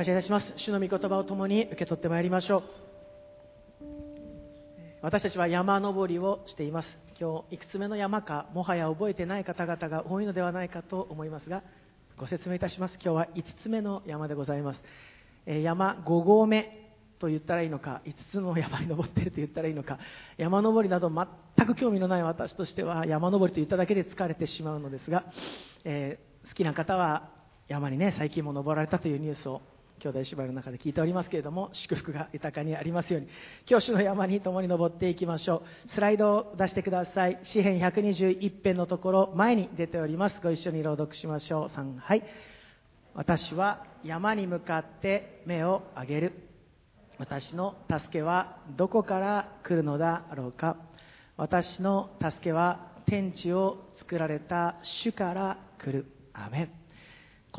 感謝いたします。主の御言葉を共に受け取ってまいりましょう。私たちは山登りをしています。今日いくつ目の山かもはや覚えてない方々が多いのではないかと思いますがご説明いたします。今日は5つ目の山でございます。山5合目と言ったらいいのか5つの山に登ってると言ったらいいのか山登りなど全く興味のない私としては山登りと言っただけで疲れてしまうのですが、えー、好きな方は山にね最近も登られたというニュースを兄弟芝居の中で聞いておりますけれども祝福が豊かにありますように。教師の山に共に登っていきましょう。スライドを出してください。詩編121編のところ前に出ております。ご一緒に朗読しましょう。3はい。私は山に向かって目を上げる。私の助けはどこから来るのだろうか。私の助けは天地を作られた主から来る。アメン。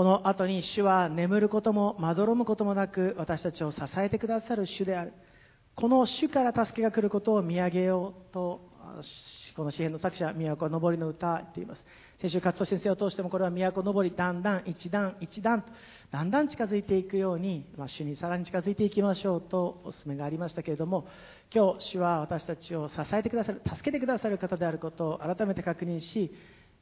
この後に主は眠ることもまどろむこともなく私たちを支えてくださる主である。この主から助けが来ることを見上げようとこの詩篇の作者都のぼりの歌と言います。先週勝先生を通してもこれは都のぼりだんだん一段一段とだんだん近づいていくように、まあ、主にさらに近づいていきましょうとお勧めがありましたけれども今日主は私たちを支えてくださる助けてくださる方であることを改めて確認し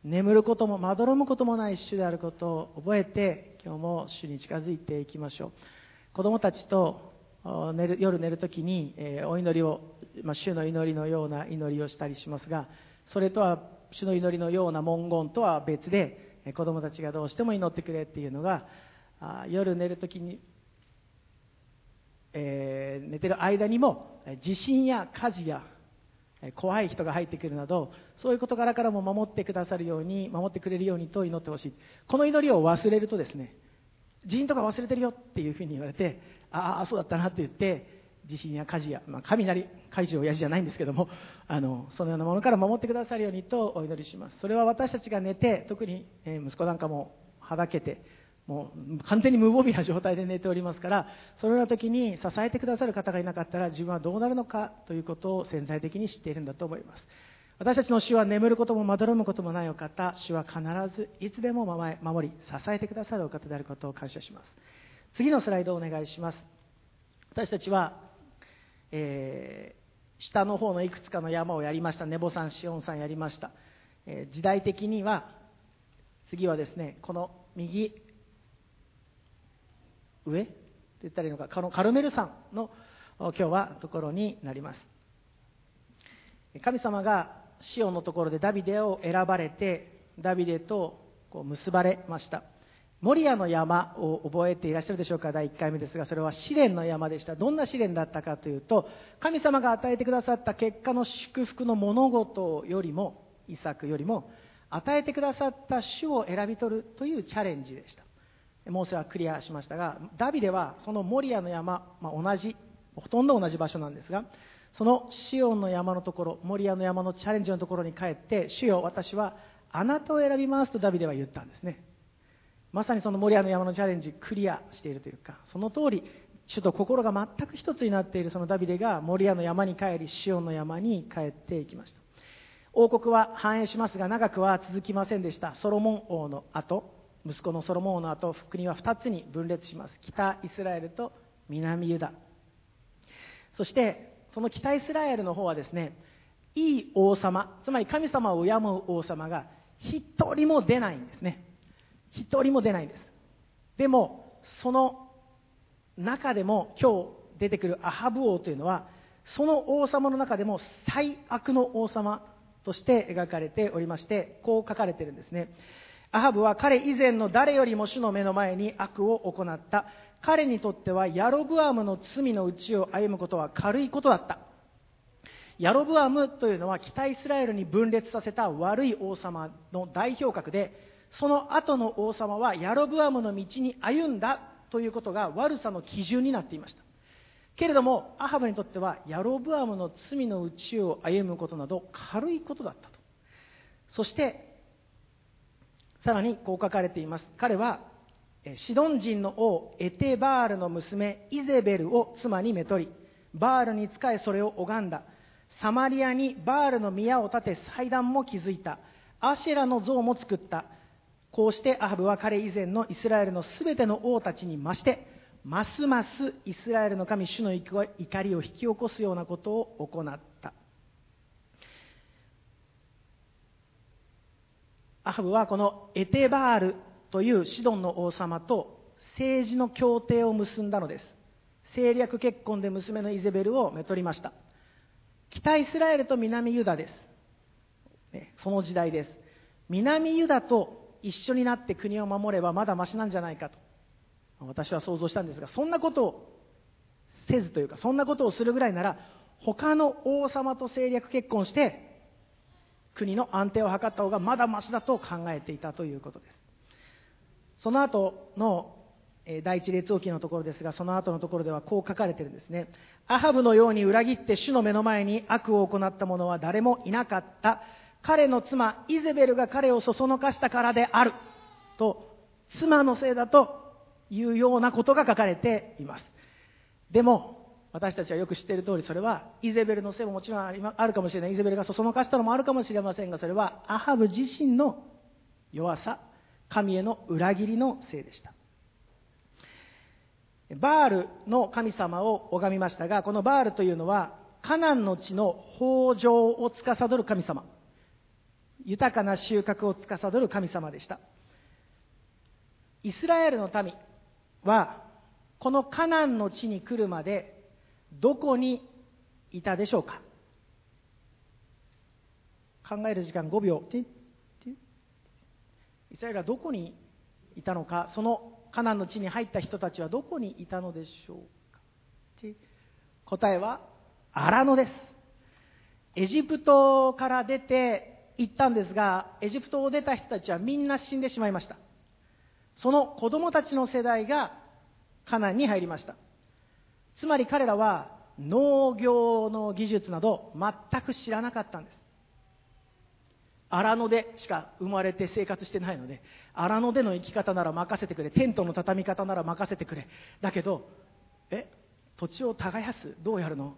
眠ることもまどろむこともない主であることを覚えて今日も主に近づいていきましょう。子供たちと寝る夜寝るときに、えー、お祈りを、まあ、主の祈りのような祈りをしたりしますがそれとは主の祈りのような文言とは別で子供たちがどうしても祈ってくれっていうのがあ夜寝るときに、えー、寝てる間にも地震や火事や怖い人が入ってくるなどそういう事柄からも守ってくださるように守ってくれるようにと祈ってほしいこの祈りを忘れるとですね地震とか忘れてるよっていうふうに言われてああそうだったなって言って地震や火事や、まあ、雷、怪獣親父じゃないんですけども、あの、そのようなものから守ってくださるようにとお祈りします。それは私たちが寝て、特に、息子なんかもはだけて、もう完全に無防備な状態で寝ておりますから、そのような時に支えてくださる方がいなかったら自分はどうなるのかということを潜在的に知っているんだと思います。私たちの主は眠ることもまどろむこともないお方、主は必ずいつでも守り、支えてくださるお方であることを感謝します。次のスライドをお願いします。私たちはえー、下の方のいくつかの山をやりました。ネボ山、シオン山やりました。えー、時代的には、次はですね、この右上？って言ったらいいのか、このカルメル山の今日はところになります。神様がシオンのところでダビデを選ばれて、ダビデとこう結ばれました。モリアの山を覚えていらっしゃるでしょうか？第1回目ですがそれは試練の山でした。どんな試練だったかというと神様が与えてくださった結果の祝福の物事よりもイサクよりも与えてくださった主を選び取るというチャレンジでした。モーセはクリアしましたがダビデはそのモリアの山、まあ、同じほとんど同じ場所なんですがそのシオンの山のところモリアの山のチャレンジのところに帰って主よ私はあなたを選びますとダビデは言ったんですね。まさにそのモリアの山のチャレンジクリアしているというかその通り主と心が全く一つになっているそのダビデがモリアの山に帰りシオンの山に帰っていきました。王国は繁栄しますが長くは続きませんでした。ソロモン王の後。息子のソロモン王の後国は2つに分裂します。北イスラエルと南ユダ。そしてその北イスラエルの方はですねいい王様つまり神様を敬う王様が一人も出ないんですね。一人も出ないんです。でもその中でも今日出てくるアハブ王というのはその王様の中でも最悪の王様として描かれておりましてこう書かれてるんですね。アハブは彼以前の誰よりも主の目の前に悪を行った。彼にとってはヤロブアムの罪のうちを歩むことは軽いことだった。ヤロブアムというのは北イスラエルに分裂させた悪い王様の代表格でその後の王様はヤロブアムの道に歩んだということが悪さの基準になっていました。けれどもアハブにとってはヤロブアムの罪のうちを歩むことなど軽いことだったと。そしてさらにこう書かれています。彼はシドン人の王エテバールの娘イゼベルを妻にめとりバールに仕えそれを拝んだ。サマリアにバールの宮を建て祭壇も築いた。アシェラの像も作った。こうしてアハブは彼以前のイスラエルのすべての王たちに増してますますイスラエルの神主の怒りを引き起こすようなことを行ったアハブはこのエテバールというシドンの王様と政治の協定を結んだのです。政略結婚で娘のイゼベルをめとりました。北イスラエルと南ユダです、その時代です。南ユダと一緒になって国を守ればまだましなんじゃないかと。私は想像したんですがそんなことをせずというかそんなことをするぐらいなら他の王様と政略結婚して国の安定を図った方がまだましだと考えていたということです。その後の第一列王記のところですがその後のところではこう書かれてるんですね。アハブのように裏切って主の目の前に悪を行った者は誰もいなかった。彼の妻イゼベルが彼をそそのかしたからである。と妻のせいだというようなことが書かれています。でも私たちはよく知っている通りそれはイゼベルのせいももちろんあるかもしれないイゼベルがそそのかしたのもあるかもしれませんがそれはアハブ自身の弱さ神への裏切りのせいでした。バールの神様を拝みましたがこのバールというのはカナンの地の豊穣を司る神様。豊かな収穫を司る神様でした。イスラエルの民はこのカナンの地に来るまでどこにいたでしょうか？考える時間5秒。イスラエルはどこにいたのか？そのカナンの地に入った人たちはどこにいたのでしょうか？答えは荒野です。エジプトから出て行ったんですがエジプトを出た人たちはみんな死んでしまいました。その子供たちの世代がカナンに入りました。つまり彼らは農業の技術など全く知らなかったんです。荒野でしか生まれて生活してないので荒野での生き方なら任せてくれ。テントの畳み方なら任せてくれ。だけどえ土地を耕すどうやるの？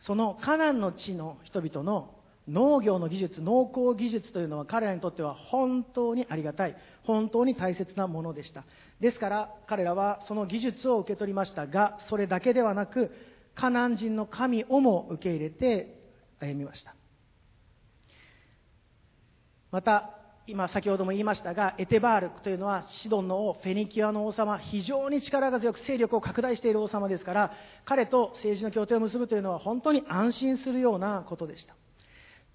そのカナンの地の人々の農業の技術農耕技術というのは彼らにとっては本当にありがたい本当に大切なものでした。ですから彼らはその技術を受け取りましたがそれだけではなくカナン人の神をも受け入れて歩みました。また今先ほども言いましたがエテバールというのはシドンの王フェニキアの王様非常に力が強く勢力を拡大している王様ですから彼と政治の協定を結ぶというのは本当に安心するようなことでした。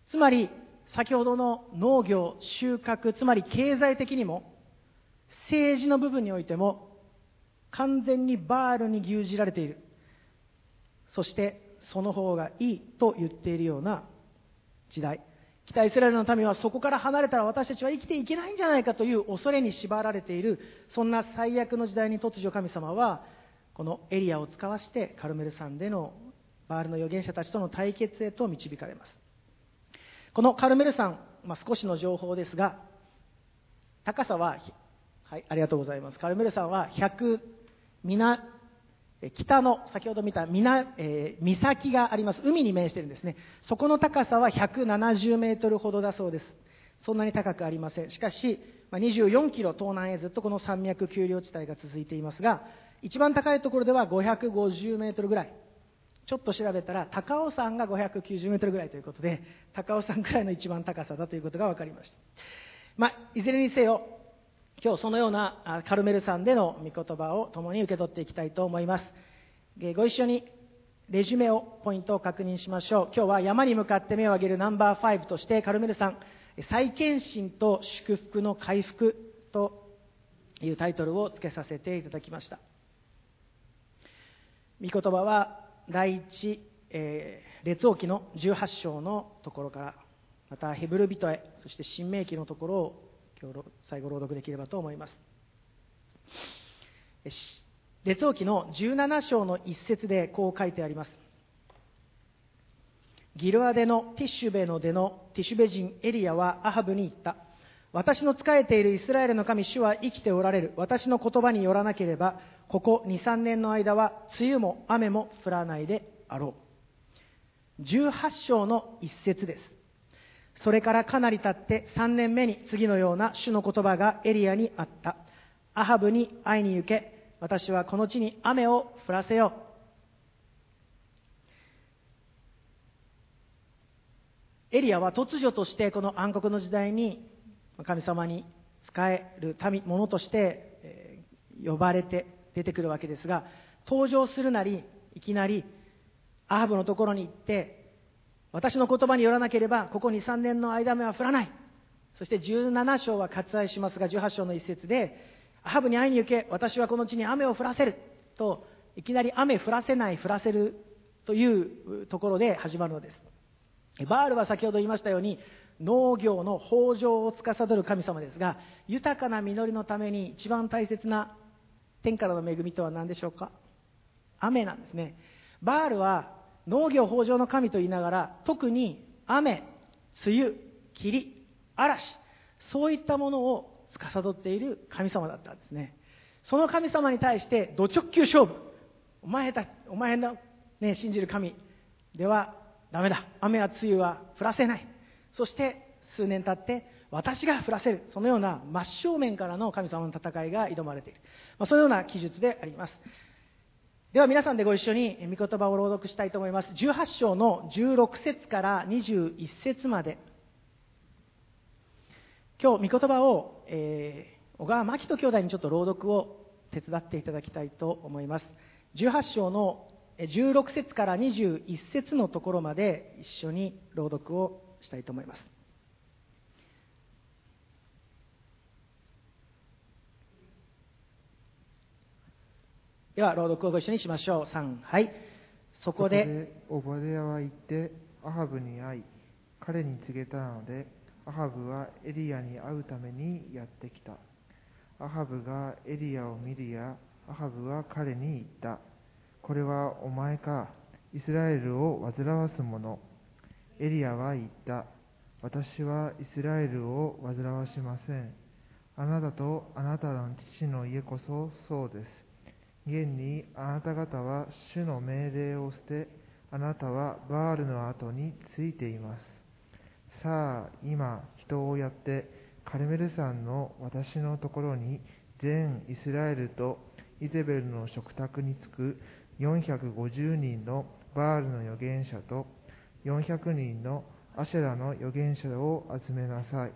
つまり先ほどの農業収穫つまり経済的にも政治の部分においても完全にバールに牛耳られている。そしてその方がいいと言っているような時代。北イスラエルの民はそこから離れたら私たちは生きていけないんじゃないかという恐れに縛られているそんな最悪の時代に突如神様はこのエリアを使わしてカルメル山でのバールの預言者たちとの対決へと導かれます。このカルメル山、まあ、少しの情報ですが高さははいありがとうございます。カルメル山は100南北の先ほど見た南、えー、岬があります。海に面しているんですね。そこの高さは170メートルほどだそうです。そんなに高くありません。しかし、まあ、24キロ東南へずっとこの山脈丘陵地帯が続いていますが一番高いところでは550メートルぐらい。ちょっと調べたら高尾山が590メートルぐらいということで高尾山ぐらいの一番高さだということが分かりました、まあ、いずれにせよ今日そのようなカルメル山での御言葉を共に受け取っていきたいと思います。ご一緒にレジュメをポイントを確認しましょう。今日は山に向かって目を上げるナンバー5としてカルメル山再献身と祝福の回復というタイトルを付けさせていただきました。御言葉は第一、えー、列王記の18章のところからまたヘブル人へそして新明記のところを今日最後朗読できればと思います。列王記の17章の一節でこう書いてあります。ギルアデのティッシュベの出のティッシュベ人エリアはアハブに言った。私の仕えているイスラエルの神主は生きておられる。私の言葉によらなければここ23年の間は梅雨も雨も降らないであろう。18章の一節です。それからかなり経って3年目に次のような主の言葉がエリアにあった。アハブに会いに行け、私はこの地に雨を降らせよう。エリアは突如としてこの暗黒の時代に神様に仕える民者として、呼ばれて出てくるわけですが登場するなりいきなりアハブのところに行って私の言葉によらなければここ2、3年の間目は降らない。そして17章は割愛しますが18章の一節でアハブに会いに行け私はこの地に雨を降らせる。といきなり雨降らせない降らせるというところで始まるのです。バールは先ほど言いましたように農業の豊穣を司る神様ですが豊かな実りのために一番大切な天からの恵みとは何でしょうか？雨なんですね。バールは農業豊穣の神と言いながら特に雨梅雨霧嵐そういったものを司っている神様だったんですね。その神様に対してド直球勝負。お前たお前の、ね、信じる神ではダメだ。雨は梅雨は降らせない。そして数年経って私が降らせるそのような真正面からの神様の戦いが挑まれている、まあ、そのような記述であります。では皆さんでご一緒に御言葉を朗読したいと思います。18章の16節から21節まで。今日、御言葉を、えー、小川真紀人兄弟にちょっと朗読を手伝っていただきたいと思います。18章の16節から21節のところまで一緒に朗読をしたいと思います。では、朗読をご一緒にしましょう。3、はい。そこで、オバデヤは行って、アハブに会い、彼に告げたので、アハブはエリアに会うためにやってきた。アハブがエリアを見るや、アハブは彼に言った。これはお前か、イスラエルを煩わす者。エリアは言った。私はイスラエルを煩わしません。あなたとあなたの父の家こそそうです。現にあなた方は主の命令を捨て、あなたはバールの後についています。さあ今人をやってカルメル山の私のところに全イスラエルとイゼベルの食卓に着く450人のバールの預言者と400人のアシェラの預言者を集めなさい。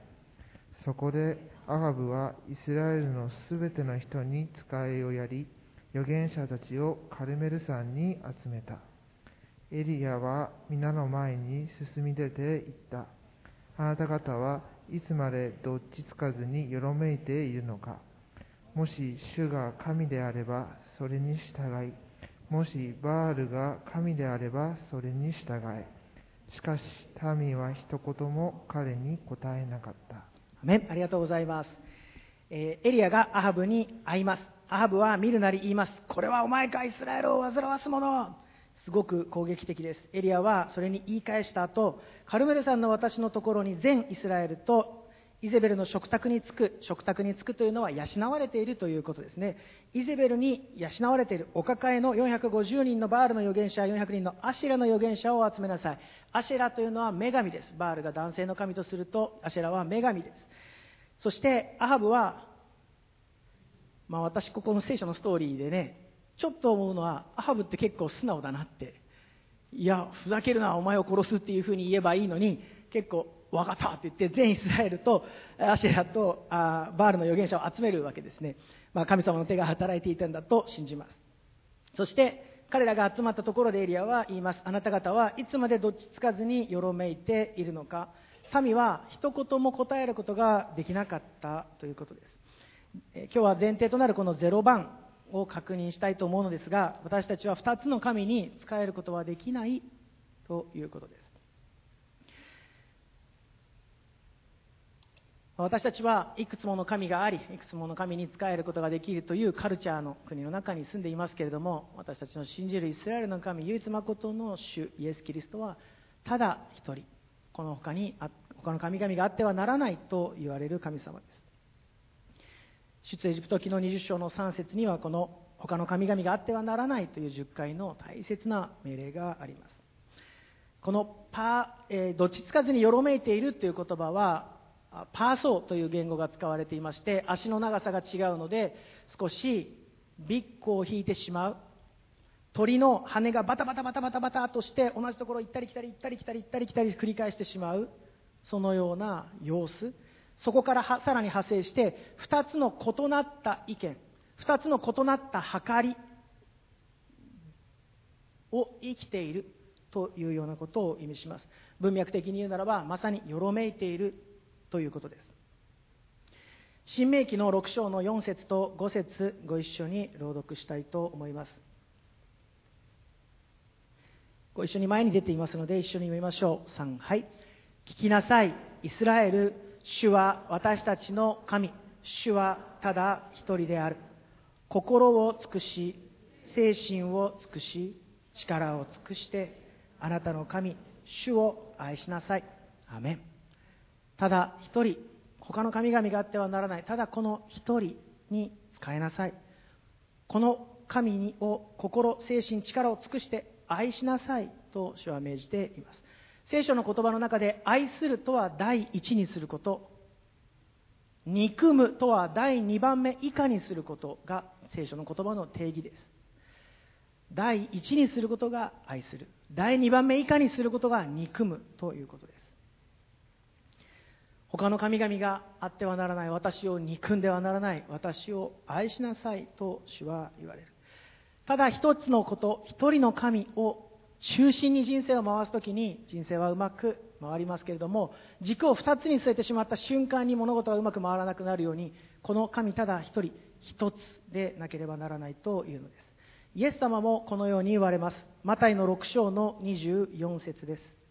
そこでアハブはイスラエルのすべての人に使いをやり、預言者たちをカルメル山に集めた。エリアは皆の前に進み出て行った。あなた方はいつまでどっちつかずによろめいているのか。もし主が神であればそれに従い、もしバールが神であればそれに従え。しかし民は一言も彼に答えなかった。ありがとうございます。えー、エリアがアハブに会います。アハブは見るなり言います。これはお前かイスラエルを煩わすもの。すごく攻撃的です。エリアはそれに言い返した後、カルメル山の私のところに全イスラエルとイゼベルの食卓に着く、食卓に着くというのは養われているということですね。イゼベルに養われているお抱えの450人のバールの預言者、400人のアシェラの預言者を集めなさい。アシェラというのは女神です。バールが男性の神とすると、アシェラは女神です。そして、アハブは、まあ私ここの聖書のストーリーでね、ちょっと思うのはアハブって結構素直だなっていやふざけるなお前を殺すっていうふうに言えばいいのに結構分かったって言って全イスラエルとアシェラとあバールの預言者を集めるわけですね、まあ、神様の手が働いていたんだと信じます。そして彼らが集まったところでエリアは言います。あなた方はいつまでどっちつかずによろめいているのか。民は一言も答えることができなかったということです。今日は前提となるこの0番を確認したいと思うのですが私たちは2つの神に仕えることはできないということです。私たちはいくつもの神がありいくつもの神に仕えることができるというカルチャーの国の中に住んでいますけれども私たちの信じるイスラエルの神唯一誠の主イエス・キリストはただ一人。この他に他の神々があってはならないと言われる神様です。出エジプト記の20章の3節にはこの他の神々があってはならないという10回の大切な命令があります。このパ、えー、どっちつかずによろめいているという言葉はパーソーという言語が使われていまして足の長さが違うので少しビッグを引いてしまう。鳥の羽がバタバタバタバタバタとして同じところ行ったり来たり行ったり来たり行ったり来たり繰り返してしまう。そのような様子。そこからさらに派生して2つの異なった意見2つの異なった計りを生きているというようなことを意味します。文脈的に言うならばまさによろめいているということです。新明記の6章の4節と5節ご一緒に朗読したいと思います。ご一緒に前に出ていますので一緒に読みましょう。3はい。聞きなさい。イスラエル主は私たちの神。主はただ一人である。心を尽くし精神を尽くし力を尽くしてあなたの神主を愛しなさい。アメン。ただ一人他の神々があってはならない。ただこの一人に使えなさい。この神にを心精神力を尽くして愛しなさいと主は命じています。聖書の言葉の中で愛するとは第一にすること。憎むとは第二番目以下にすることが聖書の言葉の定義です。第一にすることが愛する。第二番目以下にすることが憎むということです。他の神々があってはならない。私を憎んではならない。私を愛しなさいと主は言われる。ただ一つのこと一人の神を中心に人生を回すときに人生はうまく回りますけれども軸を2つに据えてしまった瞬間に物事がうまく回らなくなるようにこの神ただ一人一つでなければならないというのです。イエス様もこのように言われます。マタイの6章の24節です。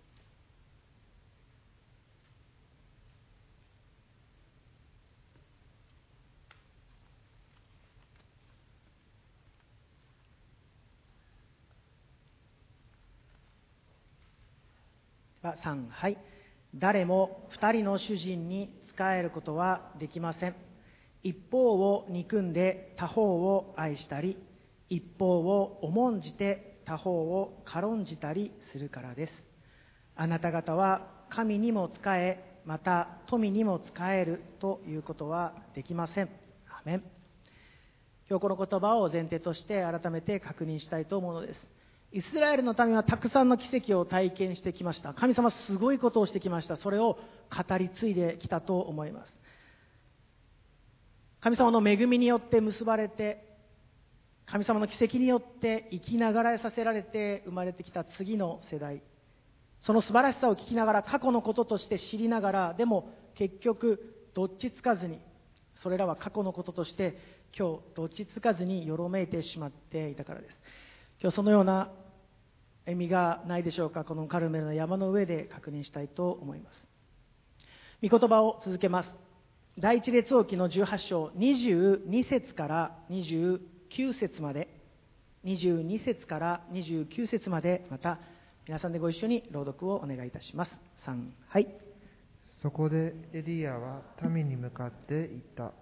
3はい。誰も2人の主人に仕えることはできません。一方を憎んで他方を愛したり一方を重んじて他方を軽んじたりするからです。あなた方は神にも仕えまた富にも仕えるということはできません。アメン。今日この言葉を前提として改めて確認したいと思うのです。イスラエルの民はたくさんの奇跡を体験してきました。神様すごいことをしてきました。それを語り継いできたと思います。神様の恵みによって結ばれて神様の奇跡によって生きながらえさせられて生まれてきた次の世代。その素晴らしさを聞きながら過去のこととして知りながらでも結局どっちつかずにそれらは過去のこととして今日どっちつかずによろめいてしまっていたからです。今日そのような意味がないでしょうか？このカルメルの山の上で確認したいと思います。御言葉を続けます。第一列王記の18章22節から29節まで。22節から29節までまた皆さんでご一緒に朗読をお願いいたします。3はい。そこでエリアは民に向かって言った。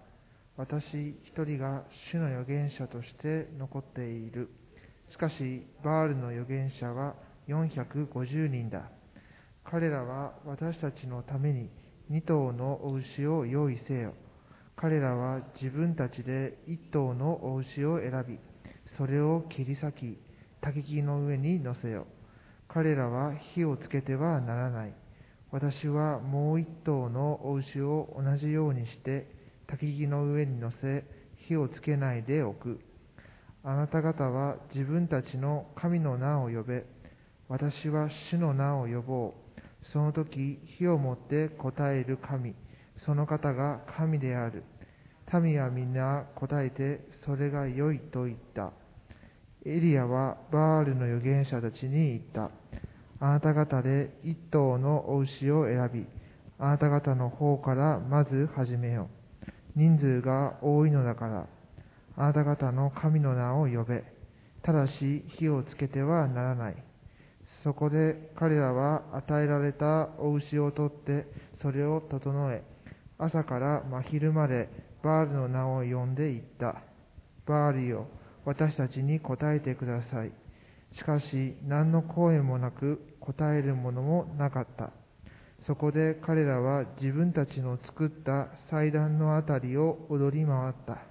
私一人が主の預言者として残っている。しかし、バールの預言者は450人だ。彼らは私たちのために2頭のお牛を用意せよ。彼らは自分たちで1頭のお牛を選び、それを切り裂き、焚き木の上に乗せよ。彼らは火をつけてはならない。私はもう1頭のお牛を同じようにして、焚き木の上に乗せ、火をつけないでおく。あなた方は自分たちの神の名を呼べ。私は主の名を呼ぼう。その時、火をもって答える神。その方が神である。民は皆答えて、それが良いと言った。エリアはバールの預言者たちに言った。あなた方で一頭のお牛を選び、あなた方の方からまず始めよう。人数が多いのだから。あなた方の神の名を呼べ。ただし火をつけてはならない。そこで彼らは与えられたお牛を取ってそれを整え、朝から真昼までバールの名を呼んでいった。バールよ、私たちに答えてください。しかし何の声もなく答えるものもなかった。そこで彼らは自分たちの作った祭壇のあたりを踊り回った。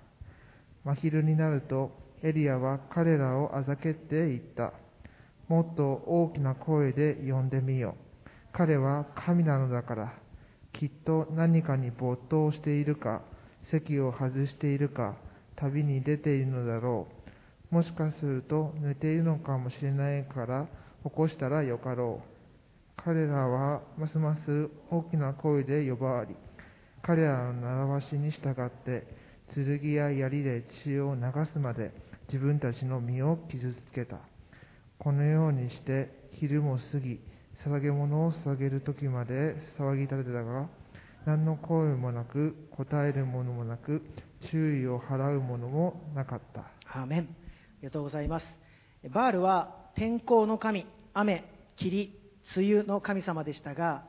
真昼になるとエリアは彼らをあざけって言った。もっと大きな声で呼んでみよ。彼は神なのだから。きっと何かに没頭しているか、席を外しているか、旅に出ているのだろう。もしかすると寝ているのかもしれないから起こしたらよかろう。彼らはますます大きな声で呼ばわり、彼らの習わしに従って、剣や槍で血を流すまで自分たちの身を傷つけた。このようにして昼も過ぎ、捧げ物を捧げる時まで騒ぎ立てたが、何の声もなく、答えるものもなく、注意を払うものもなかった。アーメン。ありがとうございます。バールは天候の神、雨、霧、梅雨の神様でしたが、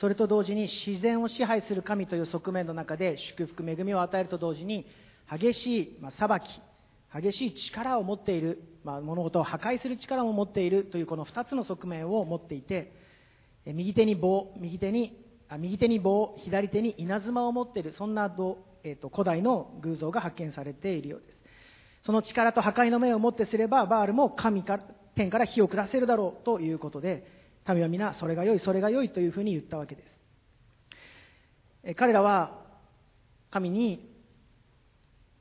それと同時に自然を支配する神という側面の中で祝福、恵みを与えると同時に、激しい、まあ、裁き、激しい力を持っている、まあ、物事を破壊する力も持っているというこの2つの側面を持っていて、右手に棒、右手に、あ右手に棒、左手に稲妻を持っている、そんな、えーと古代の偶像が発見されているようです。その力と破壊の目をもってすれば、バールも神から天から火を下せるだろうということで、民は皆、それが良い、それが良いというふうに言ったわけです。彼らは神に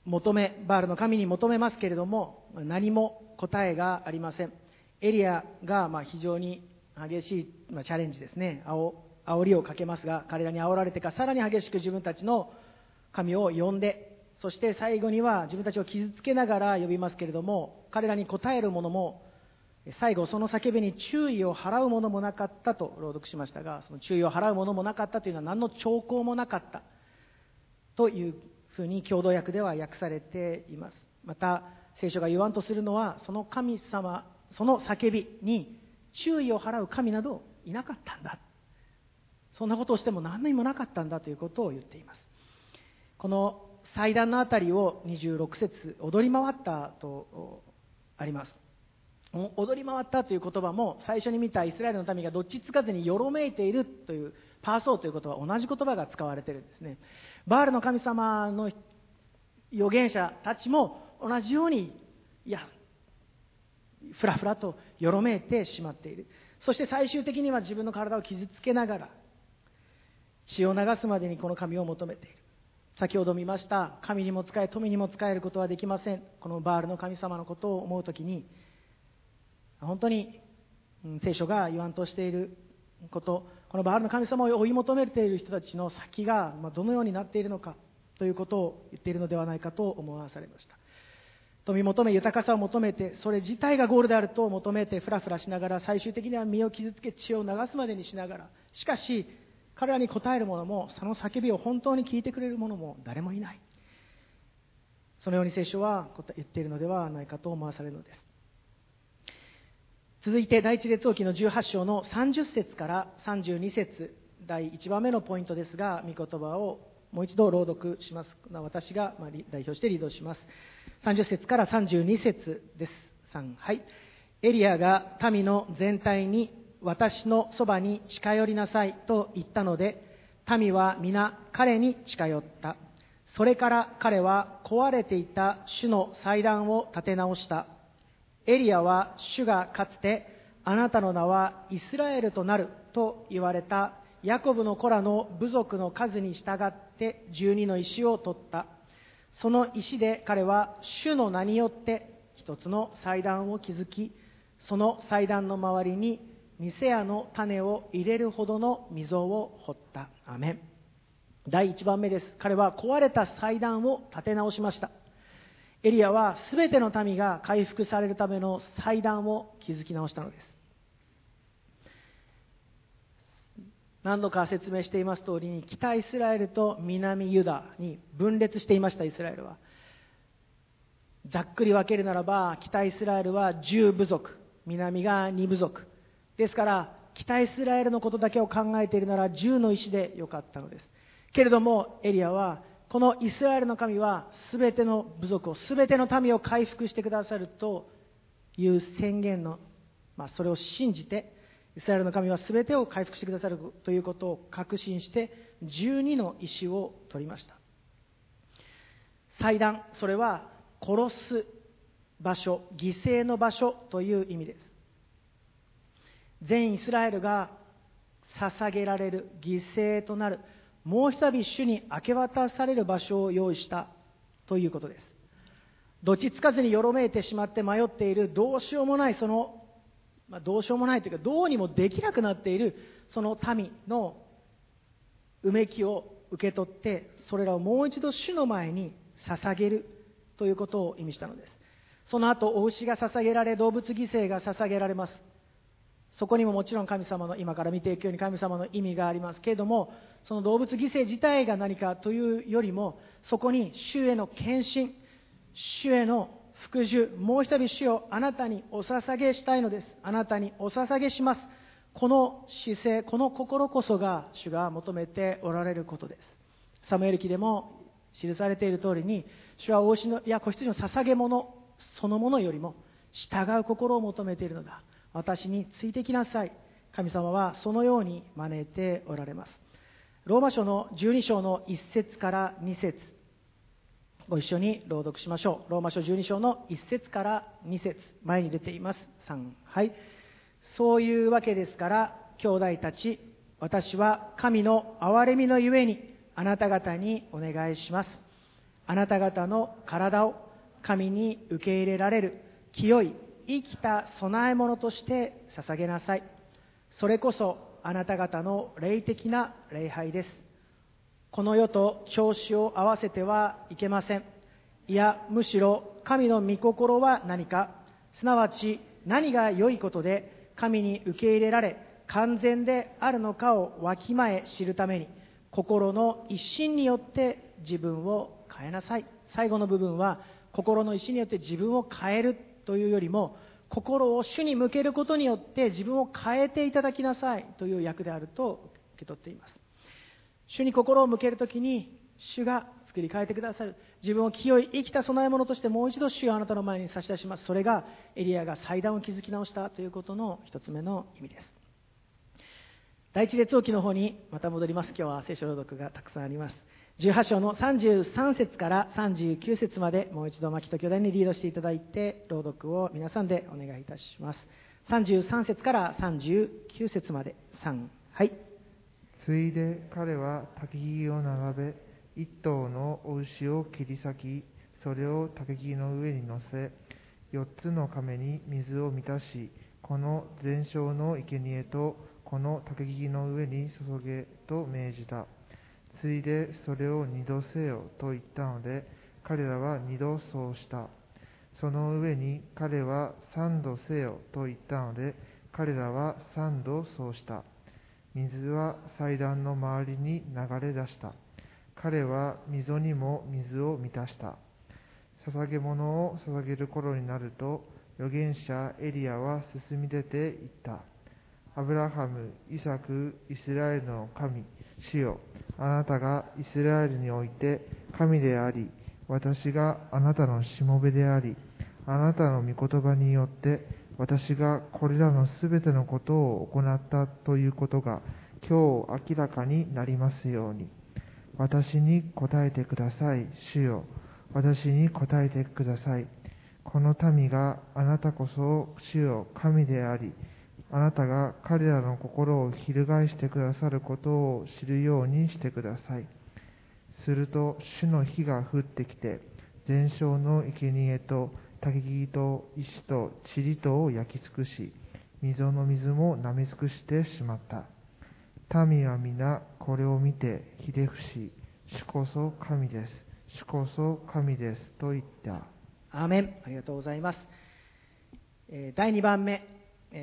求め、バールの神に求めますけれども、何も答えがありません。エリアがま非常に激しい、ま、チャレンジですね。煽煽りをかけますが、彼らに煽られてか、さらに激しく自分たちの神を呼んで、そして最後には自分たちを傷つけながら呼びますけれども、彼らに答えるものも、最後その叫びに注意を払うものもなかったと朗読しましたが、その注意を払うものもなかったというのは何の兆候もなかったというふうに共同訳では訳されています。また、聖書が言わんとするのは、その神様、その叫びに注意を払う神などいなかったんだ。そんなことをしても何にもなかったんだということを言っています。この祭壇のあたりを26節踊り回ったとあります。踊り回ったという言葉も最初に見たイスラエルの民がどっちつかずによろめいているというパーソーという言葉同じ言葉が使われているんですね。バールの神様の預言者たちも同じようにいやふらふらとよろめいてしまっている。そして最終的には自分の体を傷つけながら血を流すまでにこの神を求めている。先ほど見ました神にも使え富にも使えることはできません。このバールの神様のことを思うときに本当に、聖書が言わんとしていること、このバールの神様を追い求めている人たちの先が、どのようになっているのかということを言っているのではないかと思わされました。富求め、豊かさを求めて、それ自体がゴールであると求めて、ふらふらしながら、最終的には身を傷つけ、血を流すまでにしながら、しかし、彼らに応える者も、その叫びを本当に聞いてくれる者も誰もいない。そのように聖書は言っているのではないかと思わされるのです。続いて第一列王記の18章の30節から32節第1番目のポイントですが、御言葉をもう一度朗読します。私が代表してリードします。30節から32節です。3、はい。エリアが民の全体に私のそばに近寄りなさいと言ったので、民は皆彼に近寄った。それから彼は壊れていた主の祭壇を建て直した。エリアは主がかつてあなたの名はイスラエルとなると言われたヤコブの子らの部族の数に従って12の石を取った。その石で彼は主の名によって一つの祭壇を築き、その祭壇の周りに店屋の種を入れるほどの溝を掘った。アメン。第1番目です。彼は壊れた祭壇を建て直しました。エリアは全ての民が回復されるための祭壇を築き直したのです。何度か説明しています通りに、北イスラエルと南ユダに分裂していました、イスラエルは。ざっくり分けるならば、北イスラエルは10部族、南が2部族。ですから、北イスラエルのことだけを考えているなら10の石でよかったのです。けれども、エリアはこのイスラエルの神は全ての部族を、全ての民を回復してくださるという宣言の、まあ、それを信じて、イスラエルの神は全てを回復してくださるということを確信して、12の石を取りました。祭壇、それは殺す場所犠牲の場所という意味です全イスラエルが捧げられる犠牲となるもう一度主に明け渡される場所を用意したということです。どっちつかずによろめいてしまって迷っているどうしようもないその、まあ、どうしようもないというかどうにもできなくなっているその民のうめきを受け取ってそれらをもう一度主の前に捧げるということを意味したのです。その後お牛が捧げられ動物犠牲が捧げられます。そこにももちろん神様の今から見ていくように神様の意味がありますけれどもその動物犠牲自体が何かというよりもそこに主への献身主への服従もう一人主をあなたにお捧げしたいのです。あなたにお捧げします。この姿勢この心こそが主が求めておられることです。サムエル記でも記されている通りに主は大牛のいや子羊の捧げ物そのものよりも従う心を求めているのだ。私についてきなさい。神様はそのように招いておられます。ローマ書の12章の1節から2節。ご一緒に朗読しましょう。ローマ書12章の1節から2節。前に出ています。3はい。そういうわけですから兄弟たち私は神の憐れみのゆえにあなた方にお願いします。あなた方の体を神に受け入れられる清い生きた供え物として捧げなさい。それこそあなた方の霊的な礼拝です。この世と調子を合わせてはいけません。いやむしろ神の御心は何か。すなわち何が良いことで神に受け入れられ完全であるのかをわきまえ知るために心の一心によって自分を変えなさい。最後の部分は心の意思によって自分を変える。というよりも心を主に向けることによって自分を変えていただきなさいという役であると受け取っています。主に心を向けるときに主が作り変えてくださる。自分を清い生きた供え物としてもう一度主をあなたの前に差し出します。それがエリアが祭壇を築き直したということの一つ目の意味です。第一列王記の方にまた戻ります。今日は聖書朗読がたくさんあります。18章の33節から39節までもう一度牧と兄弟にリードしていただいて朗読を皆さんでお願いいたします。33節から39節まで。3はい。ついで彼は焚き木を並べ一頭のお牛を切り裂きそれを焚き木の上に乗せ四つの亀に水を満たしこの全焼の生贄とこの焚き木の上に注げと命じた。ついでそれを二度せよと言ったので彼らは二度そうした。その上に彼は三度せよと言ったので彼らは三度そうした。水は祭壇の周りに流れ出した。彼は溝にも水を満たした。捧げ物を捧げる頃になると預言者エリアは進み出ていった。アブラハム、イサク、イスラエルの神主よ。あなたがイスラエルにおいて神であり私があなたのしもべでありあなたの御言葉によって私がこれらのすべてのことを行ったということが今日明らかになりますように。私に答えてください主よ。私に答えてください。この民があなたこそ主よ神でありあなたが彼らの心を翻してくださることを知るようにしてください。すると、主の火が降ってきて、全焼の生贄と焚き木と石と塵とを焼き尽くし、溝の水も舐め尽くしてしまった。民は皆これを見てひれ伏し、主こそ神です。主こそ神です。と言った。アーメン。ありがとうございます。第2番目、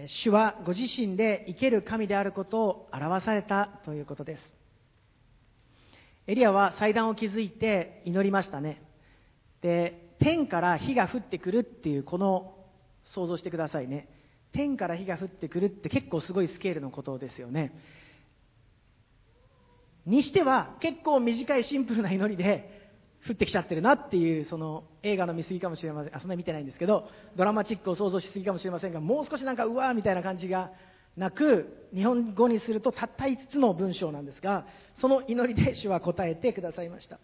主はご自身で生ける神であることを表されたということです。エリアは祭壇を築いて祈りましたね。で天から火が降ってくるっていうこの想像してくださいね。天から火が降ってくるって結構すごいスケールのことですよね。にしては結構短いシンプルな祈りで降ってきちゃってるなっていうその映画の見過ぎかもしれません。あそんなに見てないんですけどドラマチックを想像しすぎかもしれませんがもう少しなんかうわーみたいな感じがなく日本語にするとたった5つの文章なんですがその祈りで主は答えてくださいました。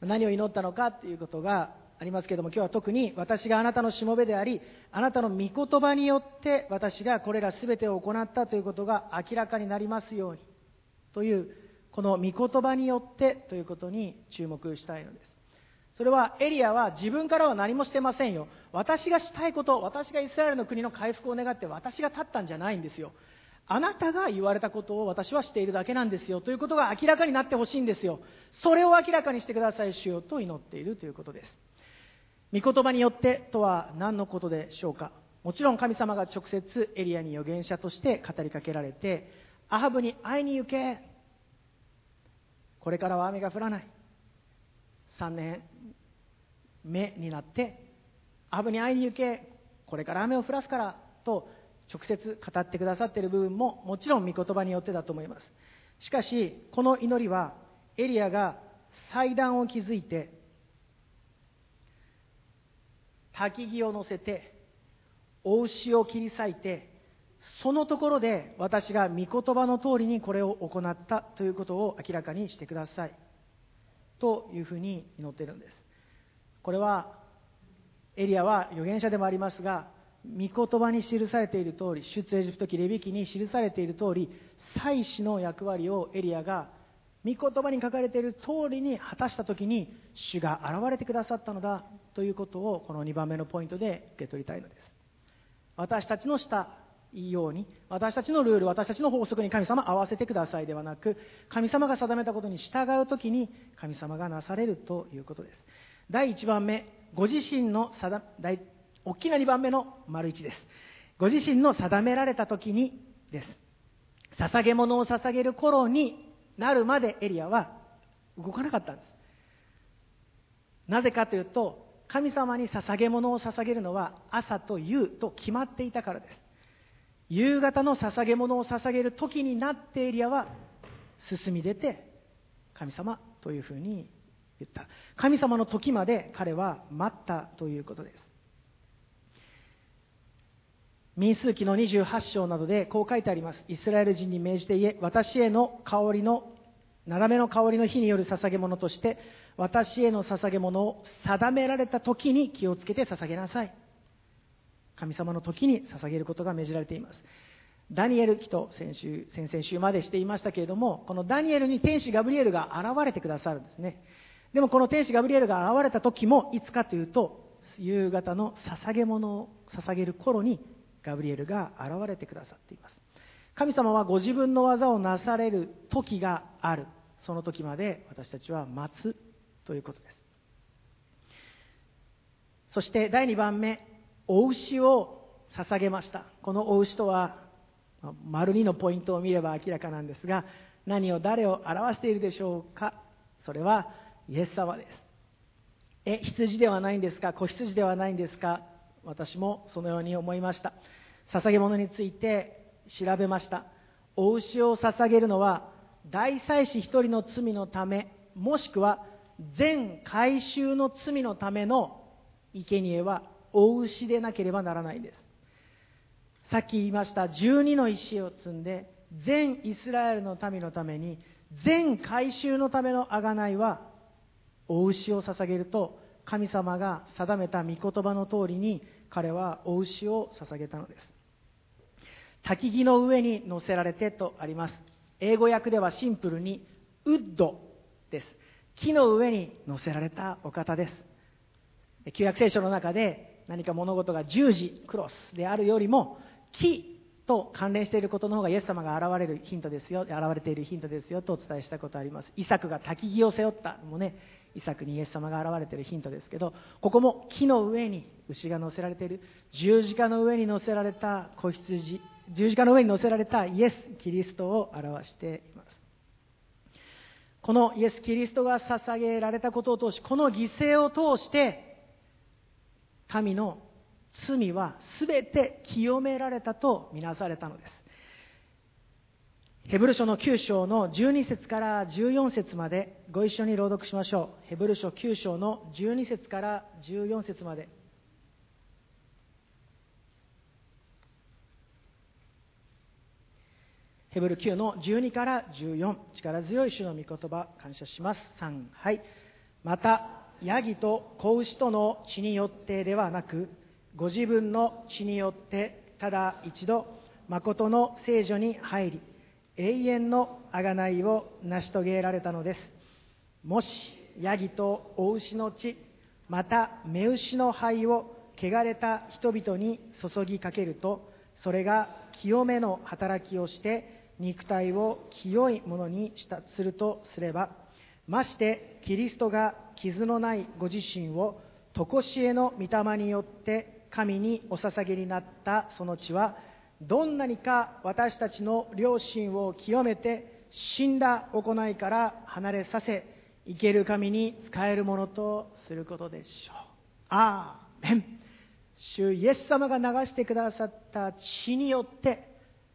何を祈ったのかっていうことがありますけども今日は特に私があなたのしもべでありあなたの御言葉によって私がこれら全てを行ったということが明らかになりますようにというこの御言葉によってということに注目したいのです。それはエリアは自分からは何もしてませんよ。私がしたいこと私がイスラエルの国の回復を願って私が立ったんじゃないんですよ。あなたが言われたことを私はしているだけなんですよ。ということが明らかになってほしいんですよ。それを明らかにしてください主よと祈っているということです。御言葉によってとは何のことでしょうか。もちろん神様が直接エリアに預言者として語りかけられてアハブに会いに行け。これからは雨が降らない。3年目になってアブに会いに行けこれから雨を降らすからと直接語ってくださっている部分ももちろん御言葉によってだと思います。しかしこの祈りはエリアが祭壇を築いて焚き木を乗せてお牛を切り裂いてそのところで私が御言葉の通りにこれを行ったということを明らかにしてください。というふうに祈っているんです。これはエリアは預言者でもありますが御言葉に記されている通り出エジプト記レビ記に記されている通り祭司の役割をエリアが御言葉に書かれている通りに果たした時に主が現れてくださったのだということをこの2番目のポイントで受け取りたいのです。私たちのしたいいように私たちのルール私たちの法則に神様合わせてくださいではなく神様が定めたことに従う時に神様がなされるということです。第1番目ご自身の定大大きな2番目の丸1です。ご自身の定められた時にです。捧げ物を捧げる頃になるまでエリアは動かなかったんです。なぜかというと神様に捧げ物を捧げるのは朝と夕と決まっていたからです。夕方の捧げ物を捧げる時になってエリアは進み出て神様というふうに言った。神様の時まで彼は待ったということです。民数記の28章などでこう書いてあります。イスラエル人に命じて言え私への香りの斜めの香りの火による捧げ物として私への捧げ物を定められた時に気をつけて捧げなさい。神様の時に捧げることが命じられています。ダニエル記と先週先々週までしていましたけれどもこのダニエルに天使ガブリエルが現れてくださるんですね。でもこの天使ガブリエルが現れた時もいつかというと夕方の捧げ物を捧げる頃にガブリエルが現れてくださっています。神様はご自分の技をなされる時がある。その時まで私たちは待つということです。そして第2番目お牛を捧げました。このお牛とは丸2のポイントを見れば明らかなんですが何を誰を表しているでしょうか。それはイエス様です。え羊ではないんですか？子羊ではないんですか？私もそのように思いました。捧げ物について調べました。お牛を捧げるのは大祭司一人の罪のためもしくは全回収の罪のための生贄はお牛でなければならないんです。さっき言いました12の石を積んで全イスラエルの民のために全回収のための贖いはお牛を捧げると神様が定めた御言葉の通りに彼はお牛を捧げたのです。焚き木の上に乗せられてとあります。英語訳ではシンプルにウッドです。木の上に乗せられたお方です。旧約聖書の中で何か物事が十字クロスであるよりも木と関連していることの方がイエス様が現れるヒントですよ現れているヒントですよとお伝えしたことあります。イサクが焚き木を背負ったもねイサクにイエス様が現れているヒントですけどここも木の上に牛が乗せられている十字架の上に乗せられた子羊十字架の上に乗せられたイエス・キリストを表しています。このイエス・キリストが捧げられたことを通しこの犠牲を通して神の罪は全て清められたとみなされたのです。ヘブル書の9章の12節から14節までご一緒に朗読しましょう。ヘブル書9章の12節から14節まで。ヘブル9の12から14力強い主の御言葉感謝します。3はい。またヤギと子牛との血によってではなくご自分の血によってただ一度誠の聖女に入り永遠の贖いを成し遂げられたのです。もしヤギとお牛の血また目牛の灰を汚れた人々に注ぎかけるとそれが清めの働きをして肉体を清いものにしたするとすればましてキリストが傷のないご自身を常しえの御霊によって神にお捧げになったその血はどんなにか私たちの良心を清めて死んだ行いから離れさせ生ける神に使えるものとすることでしょう。アーメン主イエス様が流してくださった血によって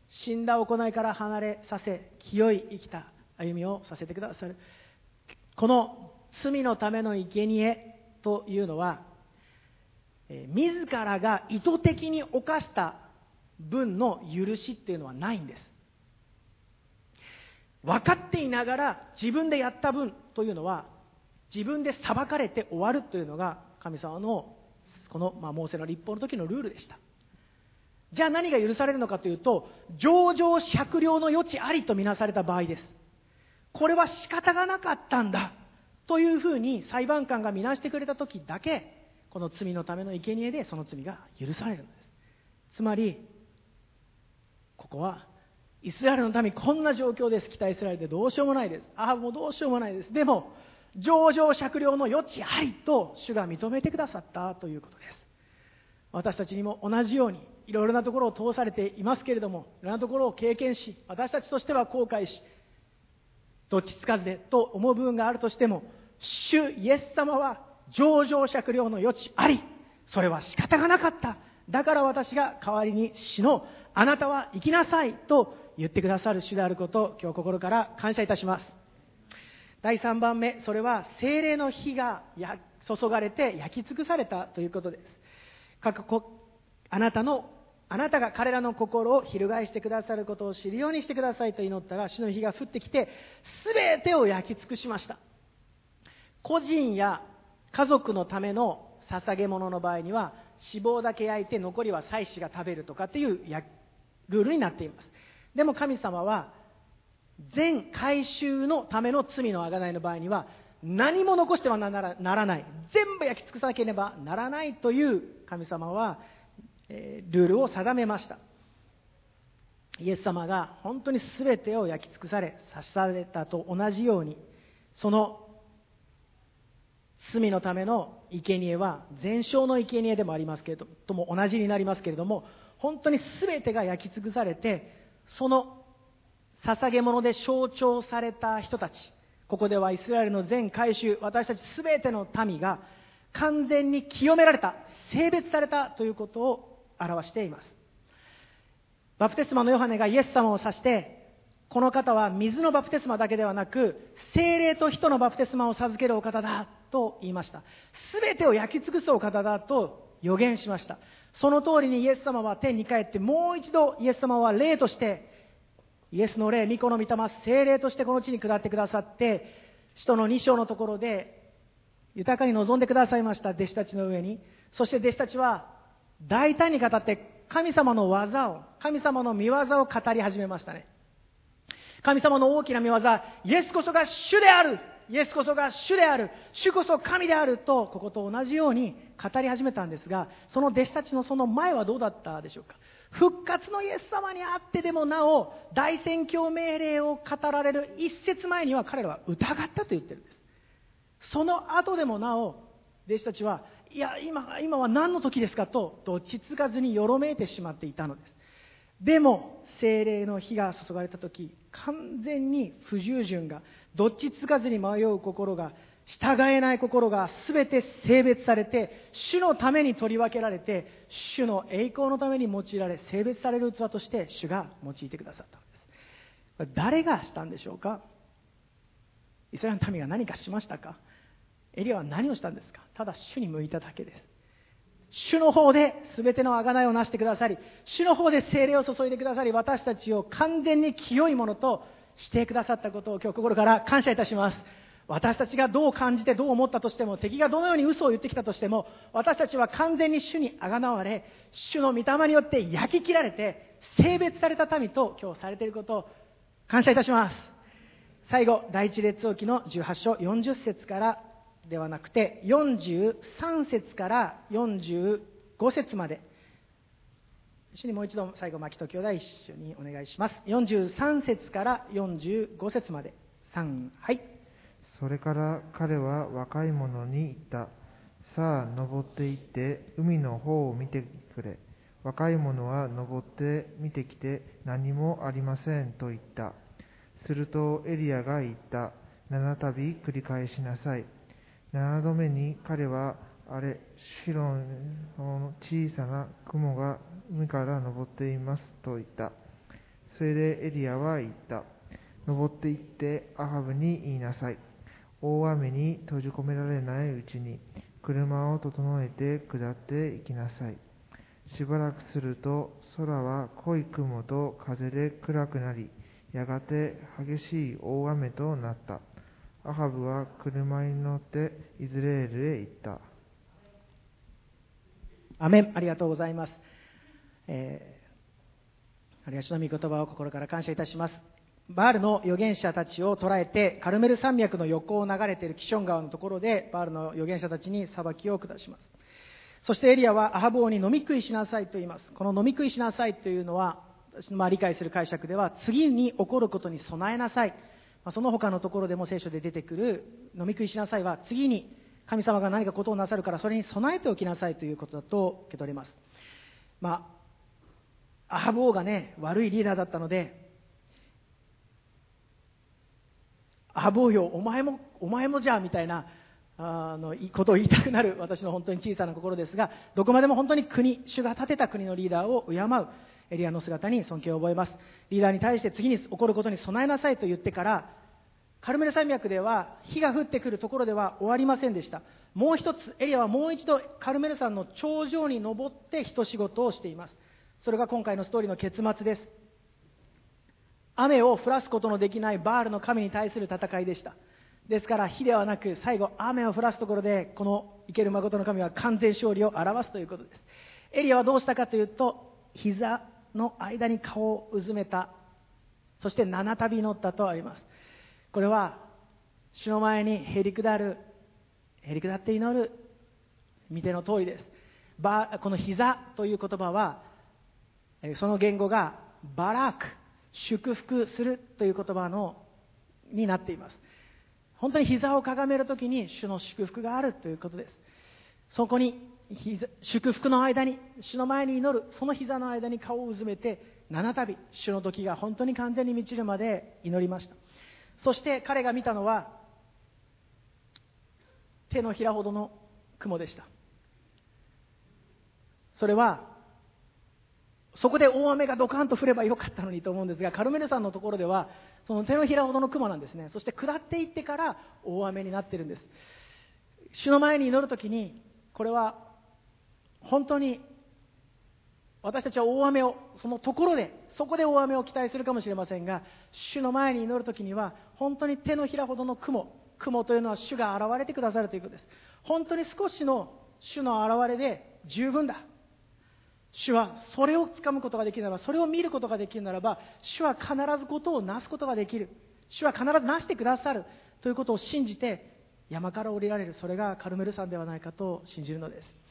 死んだ行いから離れさせ清い生きた歩みをさせてくださるこの罪のための生贄というのはえ自らが意図的に犯した分の許しっていうのはないんです。分かっていながら自分でやった分というのは自分で裁かれて終わるというのが神様のこの、まあ、モーセの立法の時のルールでした。じゃあ何が許されるのかというと情状酌量の余地ありとみなされた場合です。これは仕方がなかったんだ。というふうに裁判官が見なしてくれた時だけこの罪のための生贄でその罪が許されるんです。つまりここはイスラエルの民こんな状況です。北イスラエルでどうしようもないです。ああもうどうしようもないです。でも情状酌量の余地ありと主が認めてくださったということです。私たちにも同じようにいろいろなところを通されていますけれどもいろんなところを経験し私たちとしては後悔しどっちつかずでと思う部分があるとしても主イエス様は情状酌量の余地あり。それは仕方がなかった。だから私が代わりに死のうあなたは生きなさいと言ってくださる主であることを今日心から感謝いたします。第3番目それは精霊の火が注がれて焼き尽くされたということです。あなたのあなたが彼らの心を翻してくださることを知るようにしてくださいと祈ったら死の火が降ってきて全てを焼き尽くしました。個人や家族のための捧げ物の場合には脂肪だけ焼いて残りは祭司が食べるとかっていうルールになっています。でも神様は全回収のための罪の贖いの場合には何も残してはならない。全部焼き尽くさなければならないという神様は、え、ルールを定めました。イエス様が本当に全てを焼き尽くされ刺されたと同じようにその罪のための生贄は全焼の生贄でもありますけれどとも同じになりますけれども本当に全てが焼き尽くされてその捧げ物で象徴された人たちここではイスラエルの全改宗私たち全ての民が完全に清められた性別されたということを表しています。バプテスマのヨハネがイエス様を指してこの方は水のバプテスマだけではなく精霊と人のバプテスマを授けるお方だと言いました。全てを焼き尽くすお方だと予言しました。その通りにイエス様は天に帰ってもう一度イエス様は霊としてイエスの霊、御子の御霊、精霊としてこの地に下ってくださって、使徒の2章のところで、豊かに望んでくださいました、弟子たちの上に。そして弟子たちは、大胆に語って、神様の技を、神様の見業を語り始めましたね。神様の大きな見業、イエスこそが主であるイエスこそが主である主こそ神であるとここと同じように語り始めたんですがその弟子たちのその前はどうだったでしょうか復活のイエス様にあってでもなお大宣教命令を語られる一節前には彼らは疑ったと言ってるんですその後でもなお弟子たちはいや今今は何の時ですかとどっちつかずによろめいてしまっていたのです。でも精霊の火が注がれた時完全に不従順がどっちつかずに迷う心が従えない心が全て性別されて主のために取り分けられて主の栄光のために用いられ性別される器として主が用いてくださったのです。誰がしたんでしょうか？イスラエルの民が何かしましたか？エリアは何をしたんですか？ただ主に向いただけです。主の方で全ての贖いをなしてくださり主の方で精霊を注いでくださり私たちを完全に清いものとしてくださったことを今日心から感謝いたします。私たちがどう感じてどう思ったとしても敵がどのように嘘を言ってきたとしても私たちは完全に主にあがなわれ主の御霊によって焼き切られて性別された民と今日されていることを感謝いたします。最後第一列王記の18章40節からではなくて43節から45節まで一緒にもう一度最後牧人兄弟一緒にお願いします43節から45節まで3はいそれから彼は若い者に言った。さあ、登って行って、海の方を見てくれ。若い者は登って見てきて、何もありませんと言った。するとエリアが言った。七度繰り返しなさい。七度目に彼は、あれ、白の小さな雲が海から登っていますと言った。それでエリアは言った。登って行ってアハブに言いなさい。大雨に閉じ込められないうちに車を整えて下って行きなさい。しばらくすると空は濃い雲と風で暗くなり、やがて激しい大雨となった。アハブは車に乗ってイズレールへ行った。アメン。ありがとうございます、えー、ありがとうの御言葉を心から感謝いたします。バールの預言者たちを捕らえてカルメル山脈の横を流れているキション川のところでバールの預言者たちに裁きを下します。そしてエリアはアハブ王に飲み食いしなさいと言います。この飲み食いしなさいというのは私のまあ理解する解釈では次に起こることに備えなさい、その他のところでも聖書で出てくる飲み食いしなさいは次に神様が何かことをなさるからそれに備えておきなさいということだと受け取ります。まあアハブ王がね悪いリーダーだったのでアハブ王よお前もお前もじゃあみたいなあのことを言いたくなる私の本当に小さな心ですがどこまでも本当に国主が立てた国のリーダーを敬う。エリアの姿に尊敬を覚えます。リーダーに対して次に起こることに備えなさいと言ってからカルメル山脈では火が降ってくるところでは終わりませんでした。もう一つエリアはもう一度カルメル山の頂上に登って一仕事をしています。それが今回のストーリーの結末です。雨を降らすことのできないバールの神に対する戦いでした。ですから火ではなく最後雨を降らすところでこの生ける誠の神は完全勝利を表すということです。エリアはどうしたかというと膝の間に顔をうずめた。そして七度乗ったとあります。これは主の前にへり下る。へり下って祈る。見ての通りです。バこの膝という言葉はその言語がバラーク。祝福する。という言葉のになっています。本当に膝をかがめるときに主の祝福があるということです。そこに祝福の間に主の前に祈るその膝の間に顔をうずめて七度主の時が本当に完全に満ちるまで祈りました。そして彼が見たのは手のひらほどの雲でした。それはそこで大雨がドカンと降ればよかったのにと思うんですがカルメル山のところではその手のひらほどの雲なんですね。そして下っていってから大雨になってるんです。主の前に祈るときにこれは本当に私たちは大雨をそのところでそこで大雨を期待するかもしれませんが主の前に祈るときには本当に手のひらほどの雲雲というのは主が現れてくださるということです。本当に少しの主の現れで十分だ。主はそれをつかむことができるならばそれを見ることができるならば主は必ずことをなすことができる。主は必ずなしてくださる。ということを信じて山から降りられる。それがカルメル山ではないかと信じるのです。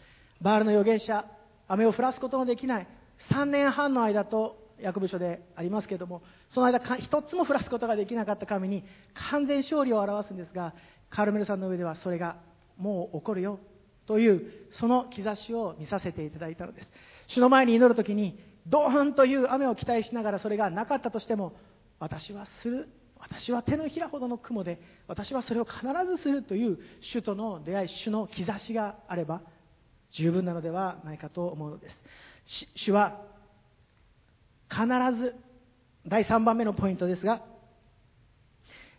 バールの預言者雨を降らすことのできない3年半の間と役部書でありますけれどもその間一つも降らすことができなかった神に完全勝利を表すんですがカルメル山の上ではそれがもう起こるよというその兆しを見させていただいたのです。主の前に祈るときにドーンという雨を期待しながらそれがなかったとしても私はする私は手のひらほどの雲で私はそれを必ずするという主との出会い主の兆しがあれば十分なのではないかと思うのです。主は必ず第3番目のポイントですが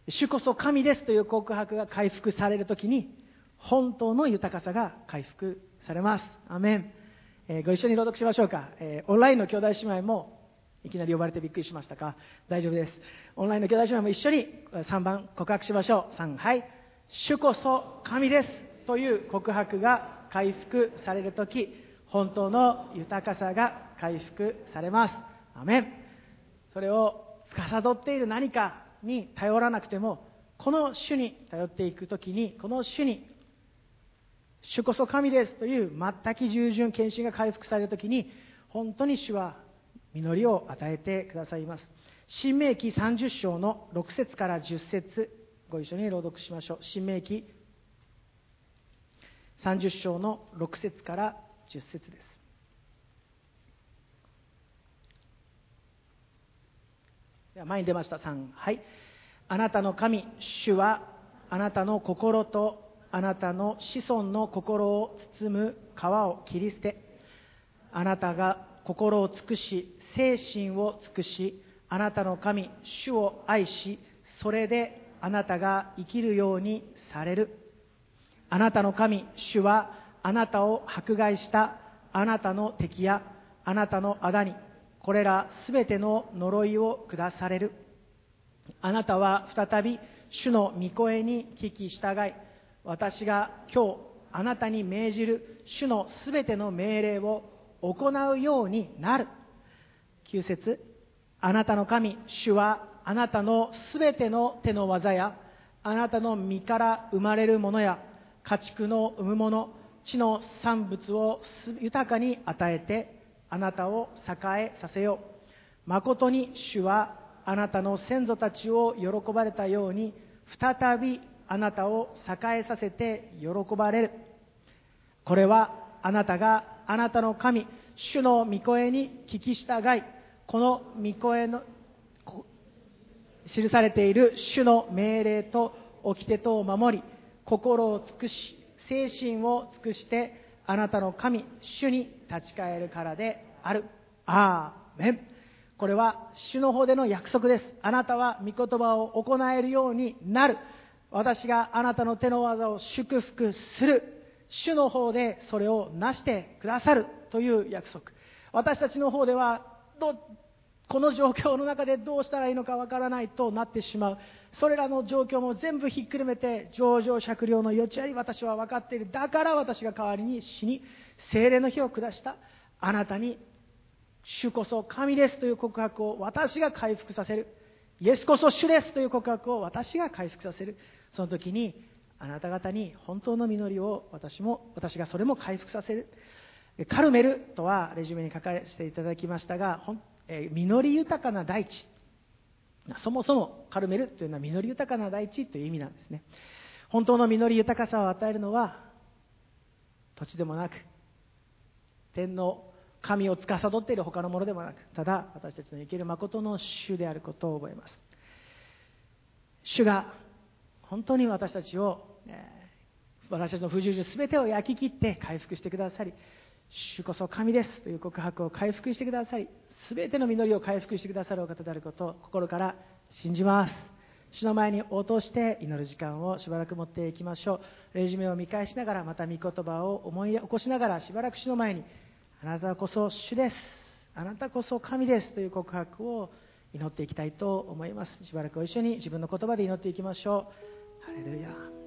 主こそ神ですという告白が回復されるときに本当の豊かさが回復されます。アメン、えー、ご一緒に朗読しましょうか、えー、オンラインの兄弟姉妹もいきなり呼ばれてびっくりしましたか？大丈夫です。オンラインの兄弟姉妹も一緒に3番告白しましょう。3はい。主こそ神ですという告白が回復されるとき、本当の豊かさが回復されます。アメン。それを司っている何かに頼らなくても、この主に頼っていくときに、この主に、主こそ神ですという全く従順献身が回復されるときに、本当に主は実りを与えてくださいます。新明記30章の6節から10節ご一緒に朗読しましょう。新明記30章の6節から10節です。では前に出ました。3はい。あなたの神主はあなたの心とあなたの子孫の心を包む皮を切り捨てあなたが心を尽くし精神を尽くしあなたの神主を愛しそれであなたが生きるようにされる。あなたの神主はあなたを迫害したあなたの敵やあなたの仇にこれらすべての呪いを下される。あなたは再び主の御声に聞き従い、私が今日あなたに命じる主のすべての命令を行うようになる。9節あなたの神、主はあなたのすべての手の技や、あなたの身から生まれるものや、家畜の産むもの、地の産物を豊かに与えて、あなたを栄えさせよう。誠に主はあなたの先祖たちを喜ばれたように、再びあなたを栄えさせて喜ばれる。これはあなたがあなたの神、主の御声に聞き従い、この御声の、記されている主の命令と掟とを守り、心を尽くし、精神を尽くしてあなたの神、主に立ち返るからである。アーメン。これは主の方での約束です。あなたは御言葉を行えるようになる。私があなたの手の技を祝福する。主の方でそれをなしてくださるという約束。私たちの方ではどこの状況の中でどうしたらいいのかわからないとなってしまう。それらの状況も全部ひっくるめて、上場酌量の余地あり私は分かっている。だから私が代わりに死に、精霊の日を下した。あなたに、主こそ神ですという告白を私が回復させる。イエスこそ主ですという告白を私が回復させる。その時に、あなた方に本当の実りを私も、私がそれも回復させる。カルメルとはレジュメに書かせていただきましたが、本え、実り豊かな大地。そもそもカルメルというのは実り豊かな大地という意味なんですね。本当の実り豊かさを与えるのは土地でもなく天の神を司っている他のものでもなくただ私たちの生きる誠の主であることを覚えます主が本当に私たちを、えー、私たちの不従順全てを焼き切って回復してくださり主こそ神ですという告白を回復してくださり全ての実りを回復してくださるお方であることを心から信じます。主の前に応答して祈る時間をしばらく持っていきましょう。レジュメを見返しながらまた御言葉を思い起こしながらしばらく主の前にあなたこそ主です。あなたこそ神です。という告白を祈っていきたいと思います。しばらく一緒に自分の言葉で祈っていきましょう。ハレルヤ